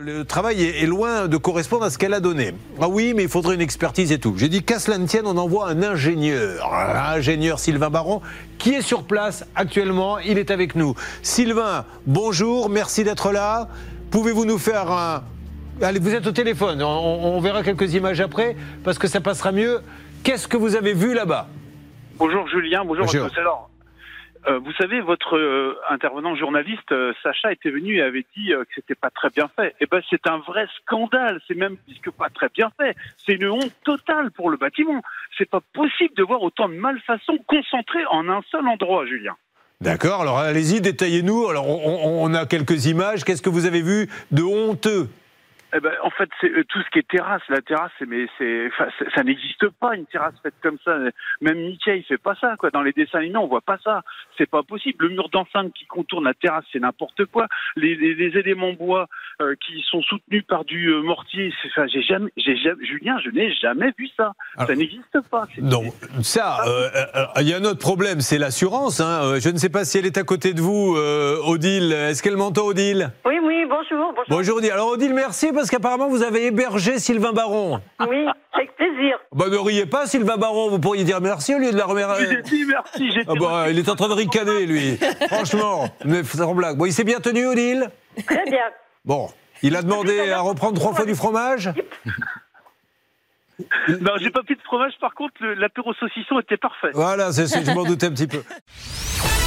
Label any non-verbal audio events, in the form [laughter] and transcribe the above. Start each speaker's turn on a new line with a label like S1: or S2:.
S1: le travail est, loin de correspondre à ce qu'elle a donné. Ah oui, mais il faudrait une expertise et tout. J'ai dit qu'à cela ne tienne, on envoie un ingénieur, un ingénieur Sylvain Baron, qui est sur place actuellement. Il est avec nous. Sylvain, bonjour, merci d'être là. Pouvez-vous nous faire un... Allez, vous êtes au téléphone, on, on verra quelques images après, parce que ça passera mieux. Qu'est-ce que vous avez vu là-bas?
S2: Bonjour Julien, bonjour,
S1: Bonjour.
S2: Sellor. Euh, vous savez, votre euh, intervenant journaliste, euh, Sacha, était venu et avait dit que c'était pas très bien fait. Eh ben, c'est un vrai scandale. C'est même plus que pas très bien fait. C'est une honte totale pour le bâtiment. C'est pas possible de voir autant de malfaçons concentrées en un seul endroit, Julien.
S1: D'accord, alors allez-y, détaillez-nous. Alors on a quelques images. Qu'est-ce que vous avez vu de honteux?
S2: Eh ben, en fait, c'est euh, tout ce qui est terrasse. La terrasse, c'est- mais c'est, enfin, ça n'existe pas une terrasse faite comme ça. Même Mickey, il fait pas ça, quoi. Dans les dessins animés, on voit pas ça. C'est pas possible. Le mur d'enceinte qui contourne la terrasse, c'est n'importe quoi. Les, les- les éléments bois euh, qui sont soutenus par du euh, mortier, c'est, enfin, j'ai jamais, j'ai jamais, Julien, je n'ai jamais vu ça.
S1: Alors-
S2: ça n'existe pas.
S1: Non, ça, euh, euh, il y a un autre problème, c'est l'assurance. hein. Je ne sais pas si elle est à côté de vous, euh, Odile. Est-ce qu'elle m'entend, Odile?
S3: Oui, bonjour, bonjour.
S1: Bonjour, Odile. Alors, Odile, merci, parce qu'apparemment, vous avez hébergé Sylvain Baron.
S3: Oui, avec plaisir.
S1: Bah, ne riez pas, Sylvain Baron, vous pourriez dire merci au lieu de la remercier.
S2: dit merci. J'ai
S1: Ah bah, il est en train de ricaner, lui. [laughs] Franchement, mais sans blague. Bon, il s'est bien tenu, Odile?
S3: Très bien.
S1: Bon, il a demandé à reprendre trois fois du fromage? [laughs]
S2: Non, j'ai pas pris de fromage. Par contre, l'apéro saucisson était parfait.
S1: Voilà, c'est, c'est- je m'en doutais un petit peu. [laughs]